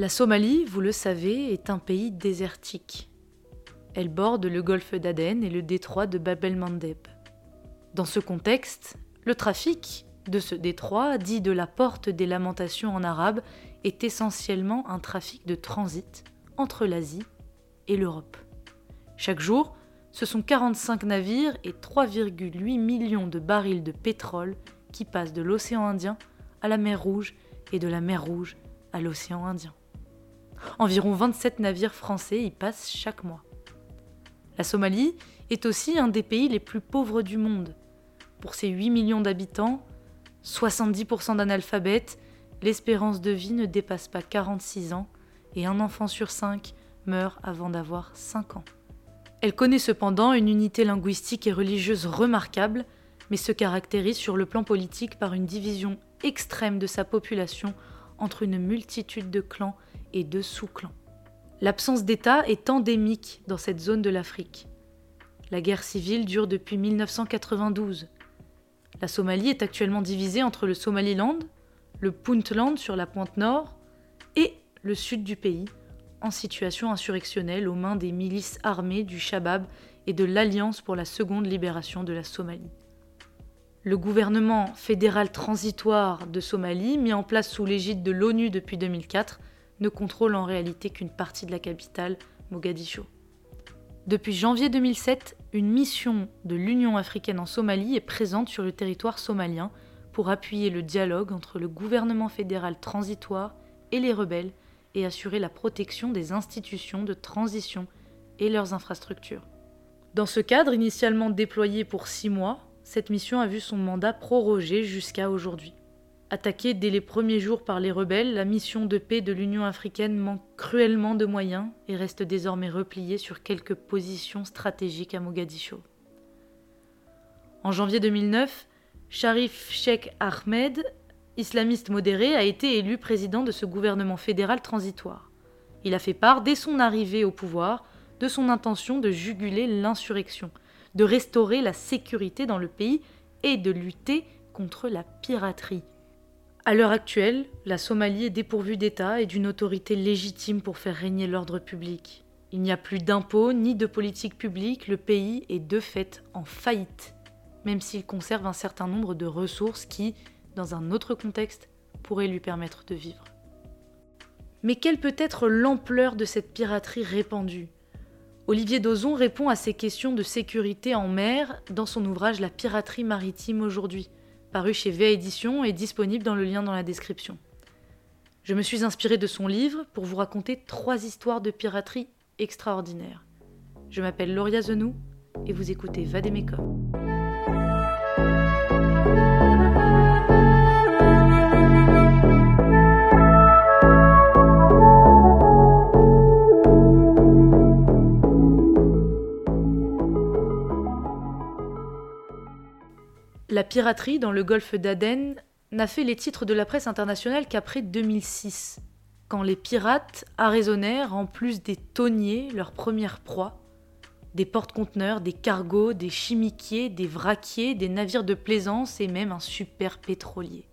La Somalie, vous le savez, est un pays désertique. Elle borde le golfe d'Aden et le détroit de Bab el-Mandeb. Dans ce contexte, le trafic de ce détroit, dit de la porte des lamentations en arabe, est essentiellement un trafic de transit entre l'Asie et l'Europe. Chaque jour, ce sont 45 navires et 3,8 millions de barils de pétrole qui passent de l'océan Indien à la mer Rouge et de la mer Rouge à l'océan Indien. Environ 27 navires français y passent chaque mois. La Somalie est aussi un des pays les plus pauvres du monde. Pour ses 8 millions d'habitants, 70% d'analphabètes, l'espérance de vie ne dépasse pas 46 ans et un enfant sur 5 meurt avant d'avoir 5 ans. Elle connaît cependant une unité linguistique et religieuse remarquable, mais se caractérise sur le plan politique par une division extrême de sa population entre une multitude de clans et de sous-clans. L'absence d'État est endémique dans cette zone de l'Afrique. La guerre civile dure depuis 1992. La Somalie est actuellement divisée entre le Somaliland, le Puntland sur la pointe nord et le sud du pays, en situation insurrectionnelle aux mains des milices armées du Shabab et de l'Alliance pour la seconde libération de la Somalie. Le gouvernement fédéral transitoire de Somalie, mis en place sous l'égide de l'ONU depuis 2004, ne contrôle en réalité qu'une partie de la capitale, Mogadiscio. Depuis janvier 2007, une mission de l'Union africaine en Somalie est présente sur le territoire somalien pour appuyer le dialogue entre le gouvernement fédéral transitoire et les rebelles et assurer la protection des institutions de transition et leurs infrastructures. Dans ce cadre, initialement déployé pour six mois, cette mission a vu son mandat prorogé jusqu'à aujourd'hui. Attaquée dès les premiers jours par les rebelles, la mission de paix de l'Union africaine manque cruellement de moyens et reste désormais repliée sur quelques positions stratégiques à Mogadiscio. En janvier 2009, Sharif Sheikh Ahmed islamiste modéré, a été élu président de ce gouvernement fédéral transitoire. Il a fait part, dès son arrivée au pouvoir, de son intention de juguler l'insurrection, de restaurer la sécurité dans le pays et de lutter contre la piraterie. À l'heure actuelle, la Somalie est dépourvue d'État et d'une autorité légitime pour faire régner l'ordre public. Il n'y a plus d'impôts ni de politique publique, le pays est de fait en faillite, même s'il conserve un certain nombre de ressources qui, dans un autre contexte, pourrait lui permettre de vivre. Mais quelle peut être l'ampleur de cette piraterie répandue? Olivier Dozon répond à ces questions de sécurité en mer dans son ouvrage La piraterie maritime aujourd'hui, paru chez VA Édition et disponible dans le lien dans la description. Je me suis inspiré de son livre pour vous raconter trois histoires de piraterie extraordinaires. Je m'appelle Lauria Zenou et vous écoutez Vademecum. La piraterie dans le golfe d'Aden n'a fait les titres de la presse internationale qu'après 2006, quand les pirates arraisonnèrent, en plus des tonniers, leur première proie, des porte-conteneurs, des cargos, des chimiquiers, des vraquiers, des navires de plaisance et même un super pétrolier.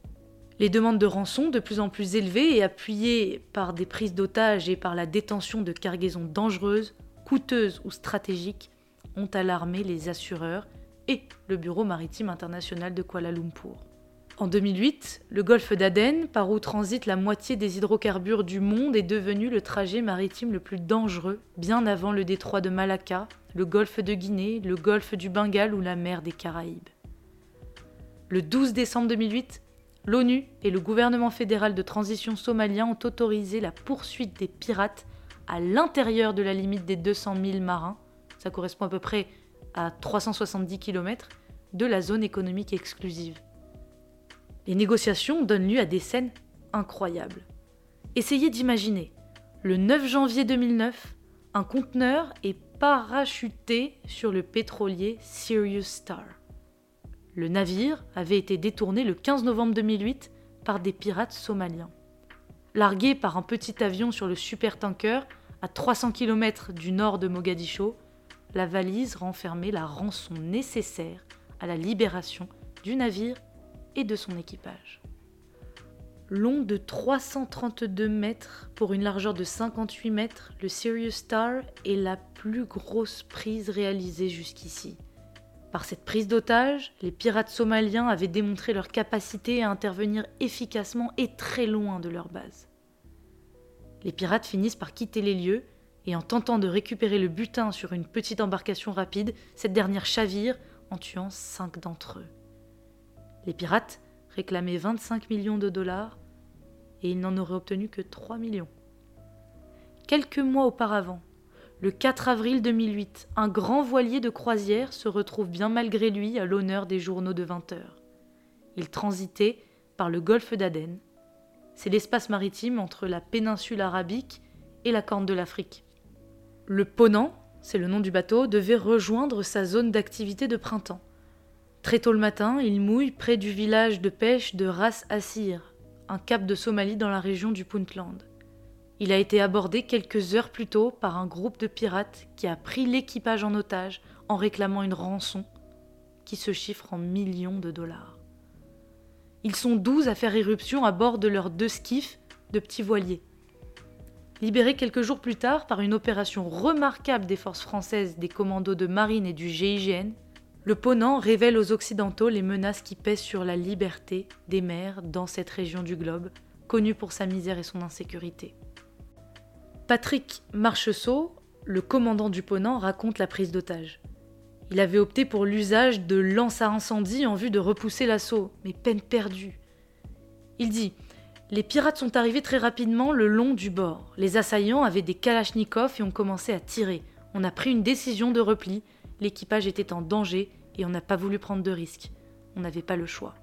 Les demandes de rançon, de plus en plus élevées et appuyées par des prises d'otages et par la détention de cargaisons dangereuses, coûteuses ou stratégiques, ont alarmé les assureurs et le Bureau maritime international de Kuala Lumpur. En 2008, le golfe d'Aden, par où transite la moitié des hydrocarbures du monde, est devenu le trajet maritime le plus dangereux, bien avant le détroit de Malacca, le golfe de Guinée, le golfe du Bengale ou la mer des Caraïbes. Le 12 décembre 2008, l'ONU et le gouvernement fédéral de transition somalien ont autorisé la poursuite des pirates à l'intérieur de la limite des 200 000 marins. Ça correspond à peu près à 370 km de la zone économique exclusive. Les négociations donnent lieu à des scènes incroyables. Essayez d'imaginer, le 9 janvier 2009, un conteneur est parachuté sur le pétrolier Sirius Star. Le navire avait été détourné le 15 novembre 2008 par des pirates somaliens. Largué par un petit avion sur le supertanker à 300 km du nord de Mogadiscio, la valise renfermait la rançon nécessaire à la libération du navire et de son équipage. Long de 332 mètres pour une largeur de 58 mètres, le Sirius Star est la plus grosse prise réalisée jusqu'ici. Par cette prise d'otage, les pirates somaliens avaient démontré leur capacité à intervenir efficacement et très loin de leur base. Les pirates finissent par quitter les lieux et en tentant de récupérer le butin sur une petite embarcation rapide, cette dernière chavire en tuant cinq d'entre eux. Les pirates réclamaient 25 millions de dollars et ils n'en auraient obtenu que 3 millions. Quelques mois auparavant, le 4 avril 2008, un grand voilier de croisière se retrouve bien malgré lui à l'honneur des journaux de 20 heures. Il transitait par le golfe d'Aden. C'est l'espace maritime entre la péninsule arabique et la Corne de l'Afrique. Le Ponant, c'est le nom du bateau, devait rejoindre sa zone d'activité de printemps. Très tôt le matin, il mouille près du village de pêche de Ras Assir, un cap de Somalie dans la région du Puntland. Il a été abordé quelques heures plus tôt par un groupe de pirates qui a pris l'équipage en otage en réclamant une rançon qui se chiffre en millions de dollars. Ils sont douze à faire éruption à bord de leurs deux skiffs de petits voiliers. Libéré quelques jours plus tard par une opération remarquable des forces françaises, des commandos de marine et du GIGN, le Ponant révèle aux Occidentaux les menaces qui pèsent sur la liberté des mers dans cette région du globe, connue pour sa misère et son insécurité. Patrick Marcheseau, le commandant du Ponant, raconte la prise d'otage. Il avait opté pour l'usage de lances à incendie en vue de repousser l'assaut, mais peine perdue. Il dit les pirates sont arrivés très rapidement le long du bord. Les assaillants avaient des kalachnikovs et ont commencé à tirer. On a pris une décision de repli. L'équipage était en danger et on n'a pas voulu prendre de risques. On n'avait pas le choix.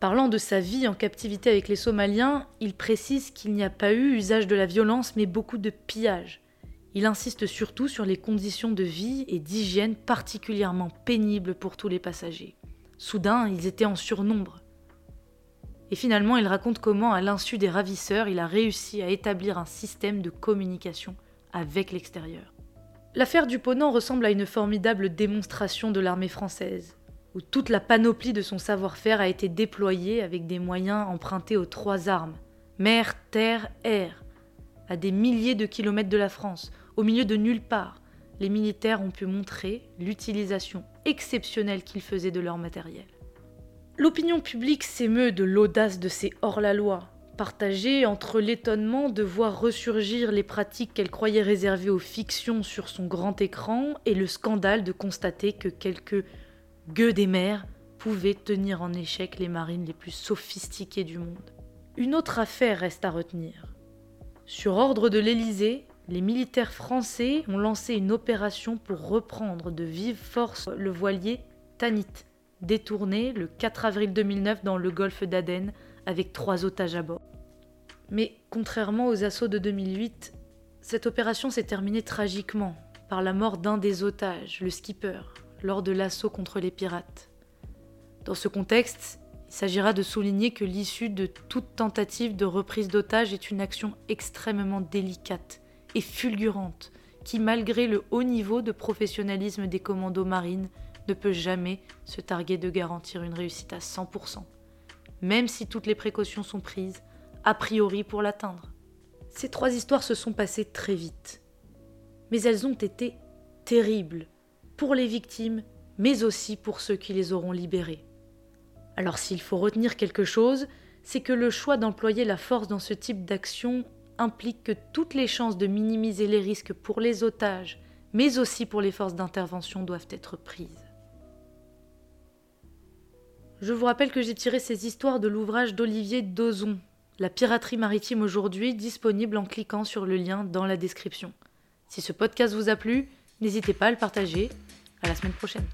Parlant de sa vie en captivité avec les Somaliens, il précise qu'il n'y a pas eu usage de la violence mais beaucoup de pillage. Il insiste surtout sur les conditions de vie et d'hygiène particulièrement pénibles pour tous les passagers. Soudain, ils étaient en surnombre. Et finalement, il raconte comment, à l'insu des ravisseurs, il a réussi à établir un système de communication avec l'extérieur. L'affaire du Ponant ressemble à une formidable démonstration de l'armée française, où toute la panoplie de son savoir-faire a été déployée avec des moyens empruntés aux trois armes mer, terre, air. À des milliers de kilomètres de la France, au milieu de nulle part, les militaires ont pu montrer l'utilisation exceptionnelle qu'ils faisaient de leur matériel. L'opinion publique s'émeut de l'audace de ces hors-la-loi, partagée entre l'étonnement de voir ressurgir les pratiques qu'elle croyait réservées aux fictions sur son grand écran et le scandale de constater que quelques gueux des mers pouvaient tenir en échec les marines les plus sophistiquées du monde. Une autre affaire reste à retenir. Sur ordre de l'Élysée, les militaires français ont lancé une opération pour reprendre de vive force le voilier Tanit, détourné le 4 avril 2009 dans le golfe d'Aden avec trois otages à bord. Mais contrairement aux assauts de 2008, cette opération s'est terminée tragiquement par la mort d'un des otages, le skipper, lors de l'assaut contre les pirates. Dans ce contexte, il s'agira de souligner que l'issue de toute tentative de reprise d'otages est une action extrêmement délicate et fulgurante qui, malgré le haut niveau de professionnalisme des commandos marines, ne peut jamais se targuer de garantir une réussite à 100%, même si toutes les précautions sont prises, a priori pour l'atteindre. Ces trois histoires se sont passées très vite, mais elles ont été terribles pour les victimes, mais aussi pour ceux qui les auront libérées. Alors s'il faut retenir quelque chose, c'est que le choix d'employer la force dans ce type d'action implique que toutes les chances de minimiser les risques pour les otages, mais aussi pour les forces d'intervention doivent être prises. Je vous rappelle que j'ai tiré ces histoires de l'ouvrage d'Olivier Dozon, La piraterie maritime aujourd'hui, disponible en cliquant sur le lien dans la description. Si ce podcast vous a plu, n'hésitez pas à le partager. À la semaine prochaine.